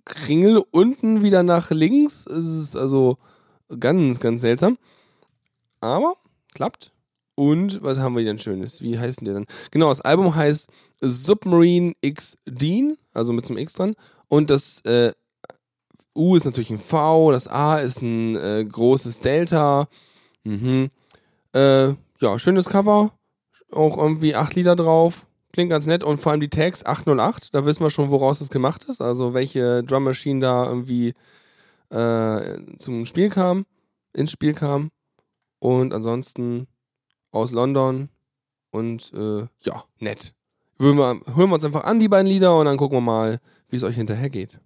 Kringel unten wieder nach links. Es ist also Ganz, ganz seltsam. Aber klappt. Und was haben wir denn Schönes? Wie heißen die denn? Genau, das Album heißt Submarine X Dean, also mit zum X dran. Und das äh, U ist natürlich ein V, das A ist ein äh, großes Delta. Mhm. Äh, ja, schönes Cover. Auch irgendwie acht Lieder drauf. Klingt ganz nett. Und vor allem die Tags 808, da wissen wir schon, woraus es gemacht ist. Also welche Drum Machine da irgendwie äh, zum Spiel kam, ins Spiel kam. Und ansonsten aus London. Und äh, ja, nett. Hören wir, hören wir uns einfach an, die beiden Lieder, und dann gucken wir mal, wie es euch hinterher geht.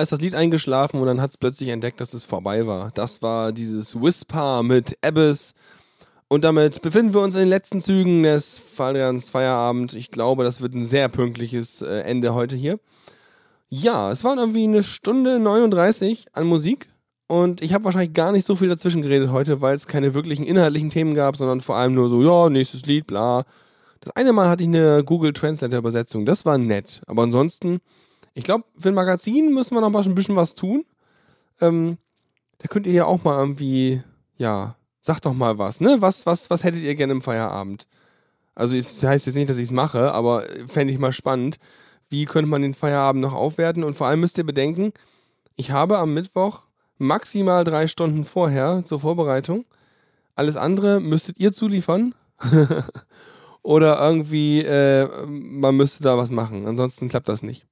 Ist das Lied eingeschlafen und dann hat es plötzlich entdeckt, dass es vorbei war. Das war dieses Whisper mit Abyss. Und damit befinden wir uns in den letzten Zügen des Faldrians Feierabend. Ich glaube, das wird ein sehr pünktliches äh, Ende heute hier. Ja, es waren irgendwie eine Stunde 39 an Musik. Und ich habe wahrscheinlich gar nicht so viel dazwischen geredet heute, weil es keine wirklichen inhaltlichen Themen gab, sondern vor allem nur so, ja, nächstes Lied, bla. Das eine Mal hatte ich eine Google Translator Übersetzung, das war nett. Aber ansonsten, ich glaube, für ein Magazin müssen wir noch mal ein bisschen was tun. Ähm, da könnt ihr ja auch mal irgendwie, ja, sagt doch mal was, ne? Was, was, was hättet ihr gerne im Feierabend? Also, es heißt jetzt nicht, dass ich es mache, aber fände ich mal spannend. Wie könnte man den Feierabend noch aufwerten? Und vor allem müsst ihr bedenken, ich habe am Mittwoch maximal drei Stunden vorher zur Vorbereitung. Alles andere müsstet ihr zuliefern. Oder irgendwie, äh, man müsste da was machen. Ansonsten klappt das nicht.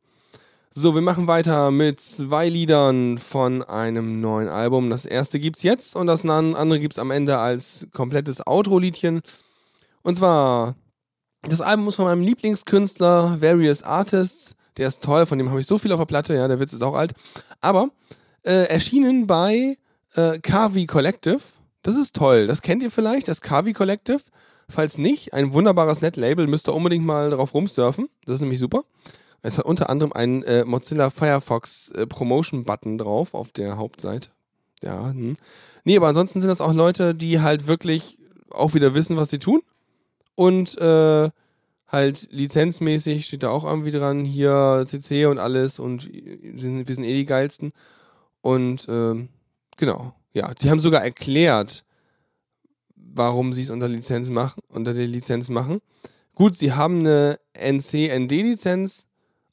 So, wir machen weiter mit zwei Liedern von einem neuen Album. Das erste gibt's jetzt und das andere gibt's am Ende als komplettes Outro-Liedchen. Und zwar, das Album ist von meinem Lieblingskünstler Various Artists. Der ist toll, von dem habe ich so viel auf der Platte, ja, der Witz ist auch alt. Aber äh, erschienen bei äh, Kavi Collective. Das ist toll. Das kennt ihr vielleicht, das Kavi Collective. Falls nicht, ein wunderbares Net-Label, müsst ihr unbedingt mal drauf rumsurfen. Das ist nämlich super. Es hat unter anderem einen äh, Mozilla Firefox äh, Promotion-Button drauf auf der Hauptseite. Ja, hm. Nee, aber ansonsten sind das auch Leute, die halt wirklich auch wieder wissen, was sie tun. Und äh, halt lizenzmäßig steht da auch irgendwie dran, hier CC und alles und wir sind, wir sind eh die geilsten. Und ähm, genau, ja, die haben sogar erklärt, warum sie es unter Lizenz machen, unter der Lizenz machen. Gut, sie haben eine NC-ND-Lizenz,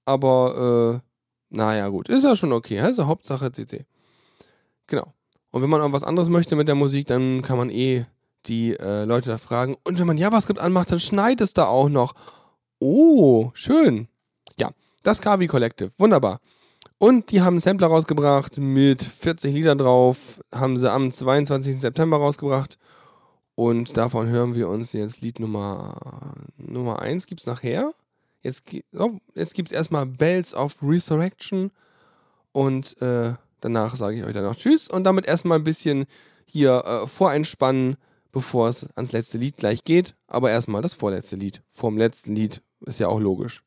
aber äh, naja, gut, ist ja schon okay. Also Hauptsache CC. Genau. Und wenn man auch was anderes möchte mit der Musik, dann kann man eh die äh, Leute da fragen. Und wenn man JavaScript anmacht, dann schneit es da auch noch. Oh, schön. Ja, das Kavi Collective. Wunderbar. Und die haben einen Sampler rausgebracht mit 40 Liedern drauf. Haben sie am 22. September rausgebracht. Und davon hören wir uns jetzt Lied Nummer, Nummer 1 gibt es nachher. Jetzt, oh, jetzt gibt es erstmal Bells of Resurrection. Und äh, danach sage ich euch dann noch Tschüss. Und damit erstmal ein bisschen hier äh, voreinspannen, bevor es ans letzte Lied gleich geht. Aber erstmal das vorletzte Lied. Vorm letzten Lied ist ja auch logisch.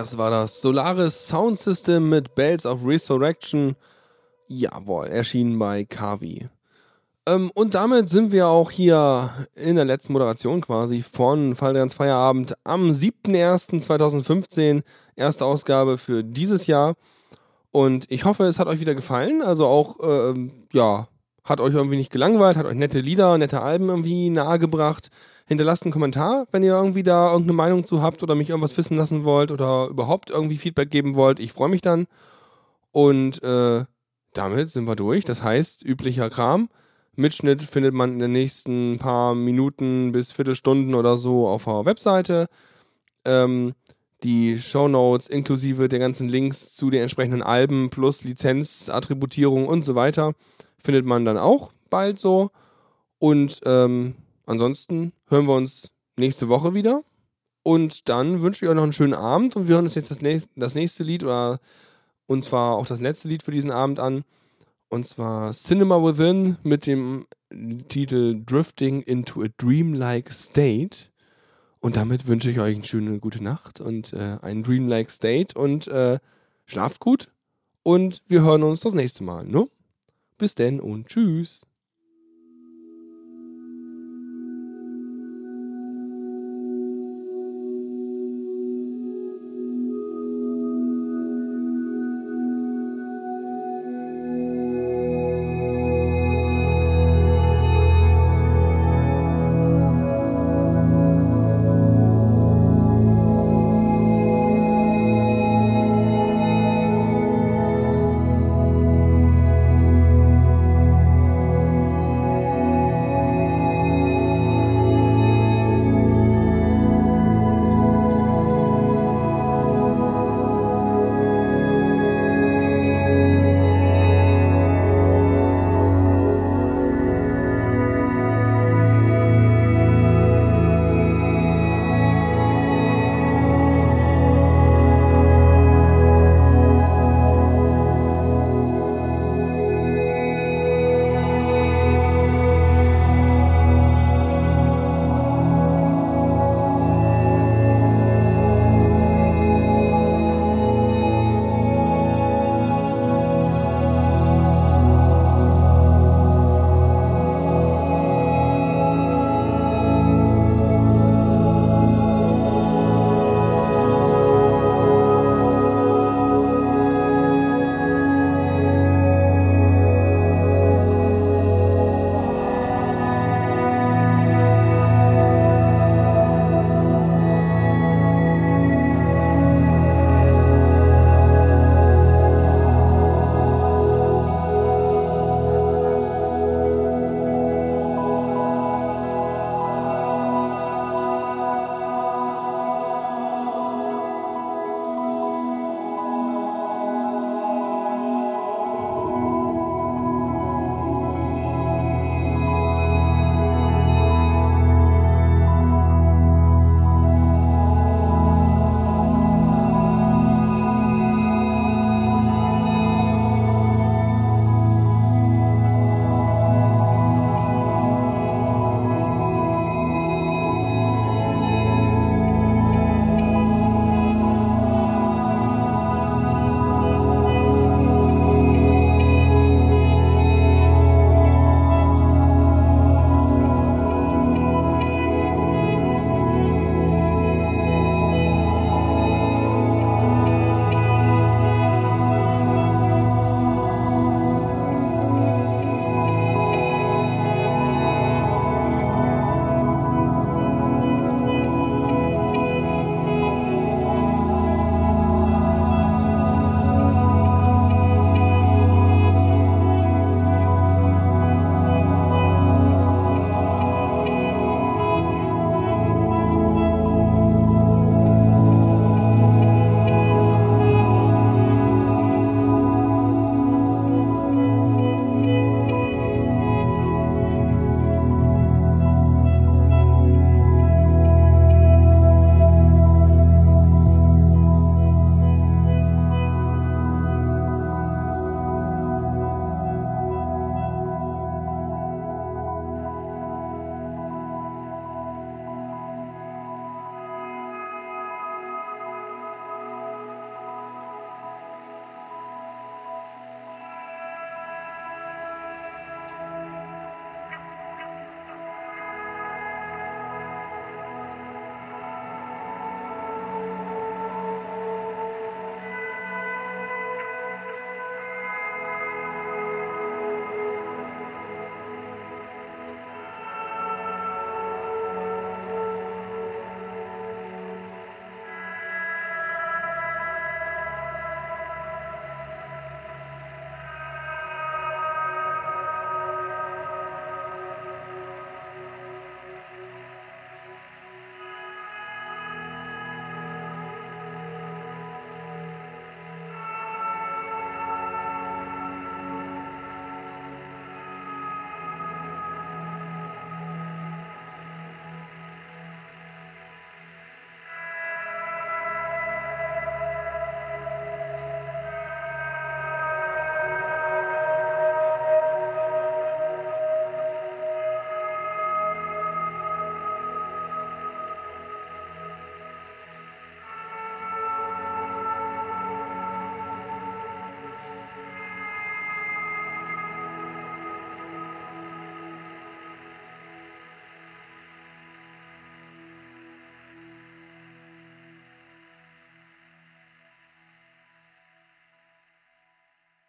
Das war das Solaris Sound System mit Bells of Resurrection. Jawohl, erschienen bei Kavi. Ähm, und damit sind wir auch hier in der letzten Moderation quasi von Fallderns Feierabend am 7.01.2015. Erste Ausgabe für dieses Jahr. Und ich hoffe, es hat euch wieder gefallen. Also auch, ähm, ja, hat euch irgendwie nicht gelangweilt, hat euch nette Lieder, nette Alben irgendwie nahegebracht. Hinterlasst einen Kommentar, wenn ihr irgendwie da irgendeine Meinung zu habt oder mich irgendwas wissen lassen wollt oder überhaupt irgendwie Feedback geben wollt. Ich freue mich dann. Und äh, damit sind wir durch. Das heißt, üblicher Kram. Mitschnitt findet man in den nächsten paar Minuten bis Viertelstunden oder so auf der Webseite. Ähm, die Shownotes inklusive der ganzen Links zu den entsprechenden Alben plus Lizenzattributierung und so weiter findet man dann auch bald so. Und ähm, ansonsten hören wir uns nächste Woche wieder. Und dann wünsche ich euch noch einen schönen Abend und wir hören uns jetzt das nächste, das nächste Lied oder und zwar auch das letzte Lied für diesen Abend an. Und zwar Cinema Within mit dem Titel Drifting into a Dreamlike State. Und damit wünsche ich euch eine schöne gute Nacht und äh, einen Dreamlike State und äh, schlaft gut. Und wir hören uns das nächste Mal. Ne? Bis denn und tschüss.